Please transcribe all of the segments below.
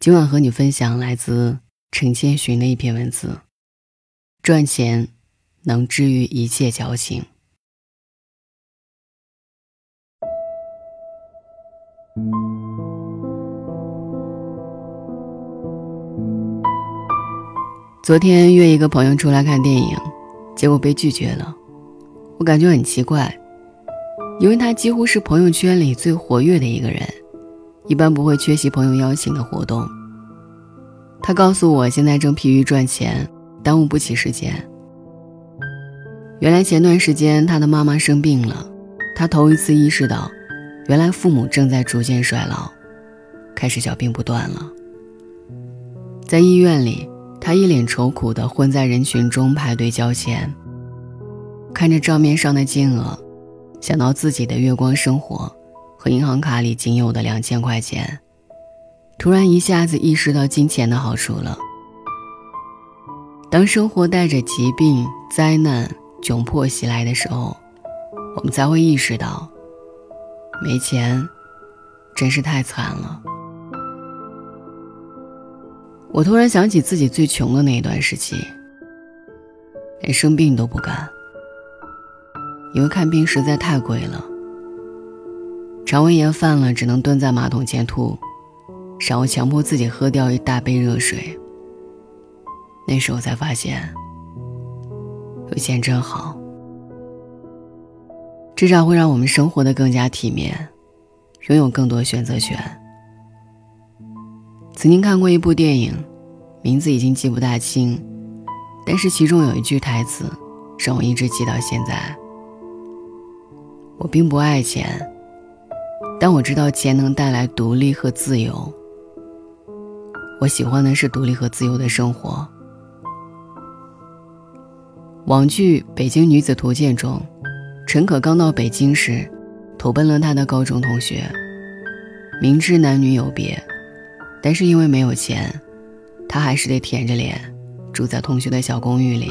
今晚和你分享来自陈千寻的一篇文字：赚钱能治愈一切矫情。昨天约一个朋友出来看电影，结果被拒绝了。我感觉很奇怪，因为他几乎是朋友圈里最活跃的一个人，一般不会缺席朋友邀请的活动。他告诉我，现在正疲于赚钱，耽误不起时间。原来前段时间他的妈妈生病了，他头一次意识到，原来父母正在逐渐衰老，开始小病不断了。在医院里。他一脸愁苦地混在人群中排队交钱，看着账面上的金额，想到自己的月光生活和银行卡里仅有的两千块钱，突然一下子意识到金钱的好处了。当生活带着疾病、灾难、窘迫袭来的时候，我们才会意识到，没钱真是太惨了。我突然想起自己最穷的那一段时期，连生病都不敢，因为看病实在太贵了。肠胃炎犯了，只能蹲在马桶前吐，然后强迫自己喝掉一大杯热水。那时候才发现，有钱真好，至少会让我们生活的更加体面，拥有更多选择权。曾经看过一部电影，名字已经记不大清，但是其中有一句台词让我一直记到现在。我并不爱钱，但我知道钱能带来独立和自由。我喜欢的是独立和自由的生活。网剧《北京女子图鉴》中，陈可刚到北京时，投奔了他的高中同学，明知男女有别。但是因为没有钱，他还是得舔着脸住在同学的小公寓里。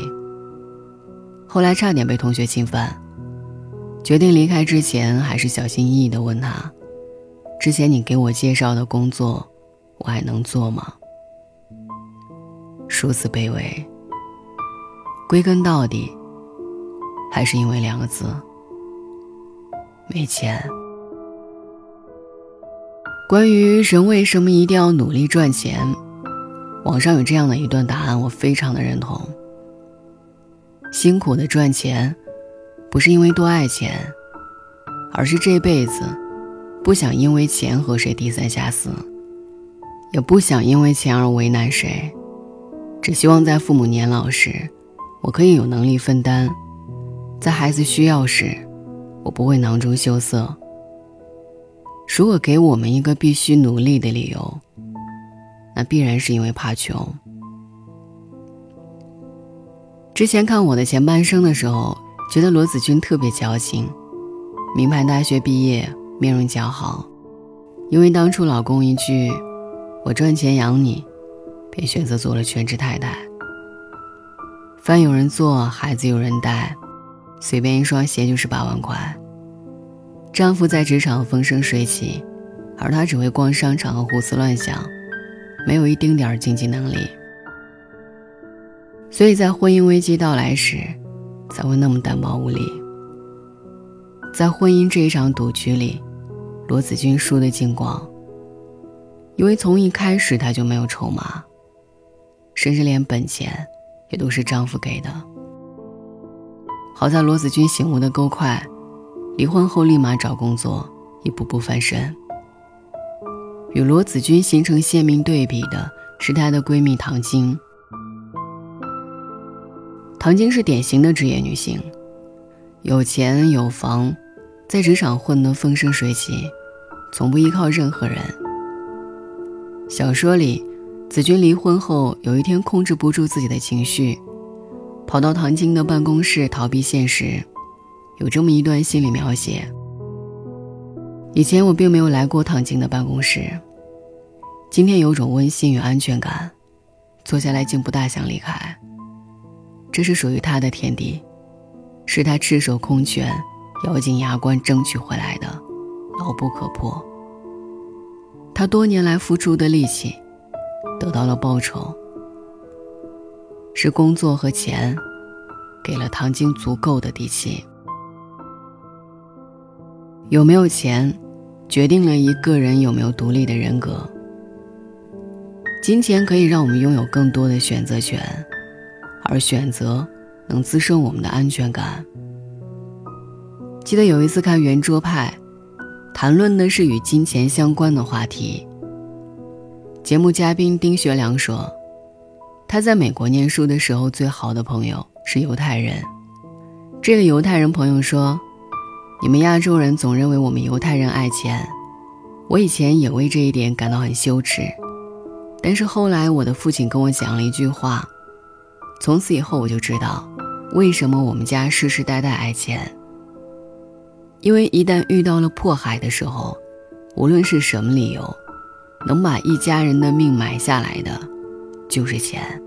后来差点被同学侵犯，决定离开之前，还是小心翼翼地问他：“之前你给我介绍的工作，我还能做吗？”如此卑微，归根到底，还是因为两个字：没钱。关于人为什么一定要努力赚钱，网上有这样的一段答案，我非常的认同。辛苦的赚钱，不是因为多爱钱，而是这辈子不想因为钱和谁低三下四，也不想因为钱而为难谁，只希望在父母年老时，我可以有能力分担；在孩子需要时，我不会囊中羞涩。如果给我们一个必须努力的理由，那必然是因为怕穷。之前看我的前半生的时候，觉得罗子君特别矫情，名牌大学毕业，面容姣好，因为当初老公一句“我赚钱养你”，便选择做了全职太太。饭有人做，孩子有人带，随便一双鞋就是八万块。丈夫在职场风生水起，而她只会逛商场和胡思乱想，没有一丁点儿经济能力。所以在婚姻危机到来时，才会那么单薄无力。在婚姻这一场赌局里，罗子君输得精光。因为从一开始她就没有筹码，甚至连本钱也都是丈夫给的。好在罗子君醒悟的够快。离婚后立马找工作，一步步翻身。与罗子君形成鲜明对比的是她的闺蜜唐晶。唐晶是典型的职业女性，有钱有房，在职场混得风生水起，从不依靠任何人。小说里，子君离婚后有一天控制不住自己的情绪，跑到唐晶的办公室逃避现实。有这么一段心理描写。以前我并没有来过唐晶的办公室，今天有种温馨与安全感，坐下来竟不大想离开。这是属于他的天地，是他赤手空拳、咬紧牙关争取回来的，牢不可破。他多年来付出的力气，得到了报酬，是工作和钱给了唐晶足够的底气。有没有钱，决定了一个人有没有独立的人格。金钱可以让我们拥有更多的选择权，而选择能滋生我们的安全感。记得有一次看圆桌派，谈论的是与金钱相关的话题。节目嘉宾丁学良说，他在美国念书的时候，最好的朋友是犹太人。这个犹太人朋友说：“你们亚洲人总认为我们犹太人爱钱，我以前也为这一点感到很羞耻。但是后来我的父亲跟我讲了一句话，从此以后我就知道，为什么我们家世世代代爱钱。”因为一旦遇到了迫害的时候，无论是什么理由，能把一家人的命买下来的，就是钱。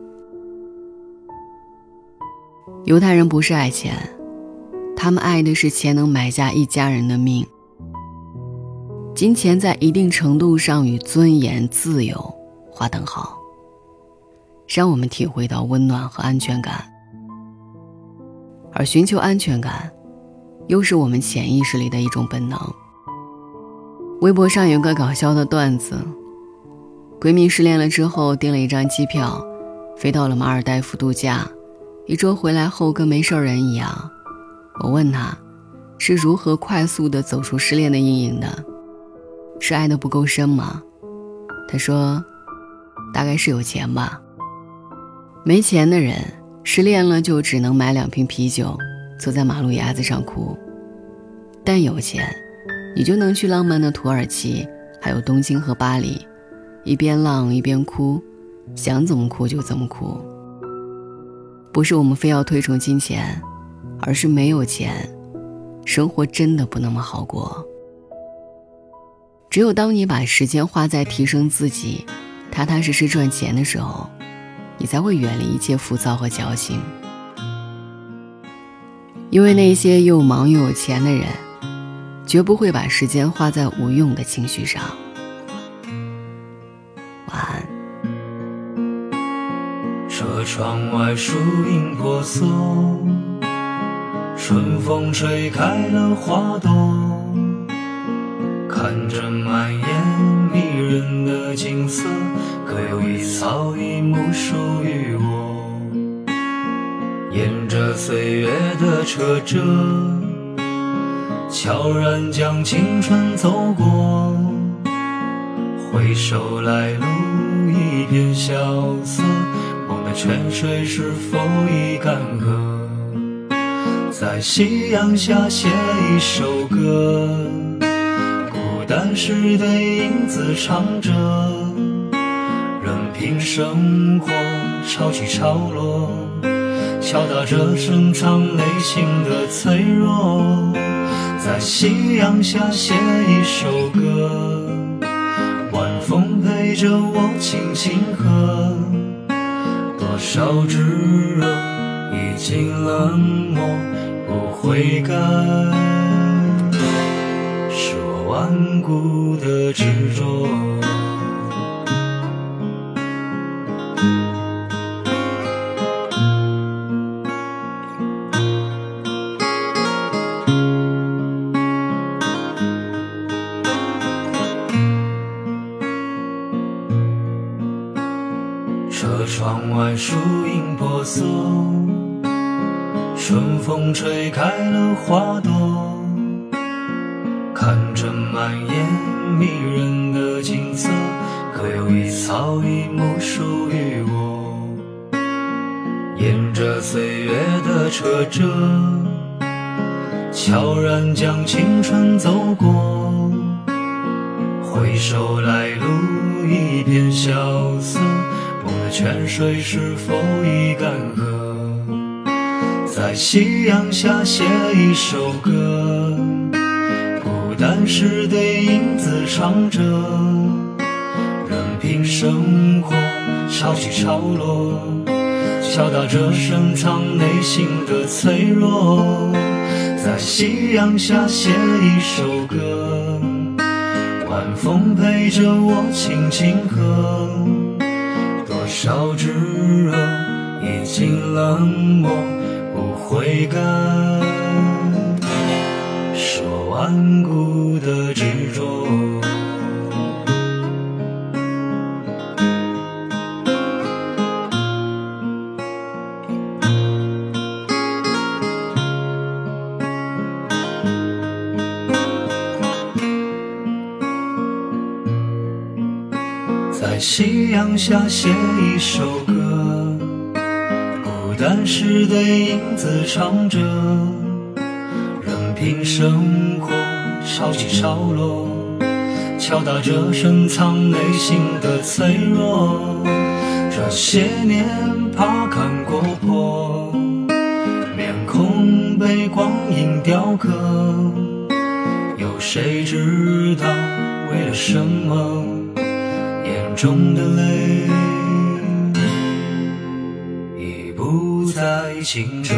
犹太人不是爱钱，他们爱的是钱能买下一家人的命。金钱在一定程度上与尊严、自由划等号，让我们体会到温暖和安全感，而寻求安全感。又是我们潜意识里的一种本能。微博上有个搞笑的段子：闺蜜失恋了之后订了一张机票，飞到了马尔代夫度假。一周回来后跟没事人一样。我问她，是如何快速的走出失恋的阴影的？是爱的不够深吗？她说，大概是有钱吧。没钱的人失恋了就只能买两瓶啤酒。坐在马路牙子上哭，但有钱，你就能去浪漫的土耳其，还有东京和巴黎，一边浪一边哭，想怎么哭就怎么哭。不是我们非要推崇金钱，而是没有钱，生活真的不那么好过。只有当你把时间花在提升自己，踏踏实实赚钱的时候，你才会远离一切浮躁和矫情。因为那些又忙又有钱的人，绝不会把时间花在无用的情绪上。晚安。车窗外树影婆娑，春风吹开了花朵，看着满眼人的景色，可有一草一木属于我。沿着岁月的车辙，悄然将青春走过。回首来路一片萧瑟，梦的泉水是否已干涸？在夕阳下写一首歌，孤单时的影子唱着，任凭生活潮起潮落。敲打着深藏内心的脆弱，在夕阳下写一首歌，晚风陪着我轻轻和。多少炙热已经冷漠，不悔改，是我固的执着。车窗外树影婆娑，春风吹开了花朵，看着满眼迷人的景色，可有一草一木属于我？沿着岁月的车辙，悄然将青春走过，回首来路一片萧瑟。梦的泉水是否已干涸？在夕阳下写一首歌，但是对影子唱着任凭生活潮起潮落敲打着深藏内心的脆弱在夕阳下写一首歌晚风陪着我轻轻和多少炙热已经冷漠不会更顽固的执着。在夕阳下写一首歌孤单时对影子唱着。听生活潮起潮落，敲打着深藏内心的脆弱。这些年怕看过破，面孔被光阴雕刻，有谁知道为了什么？眼中的泪已不再清澈。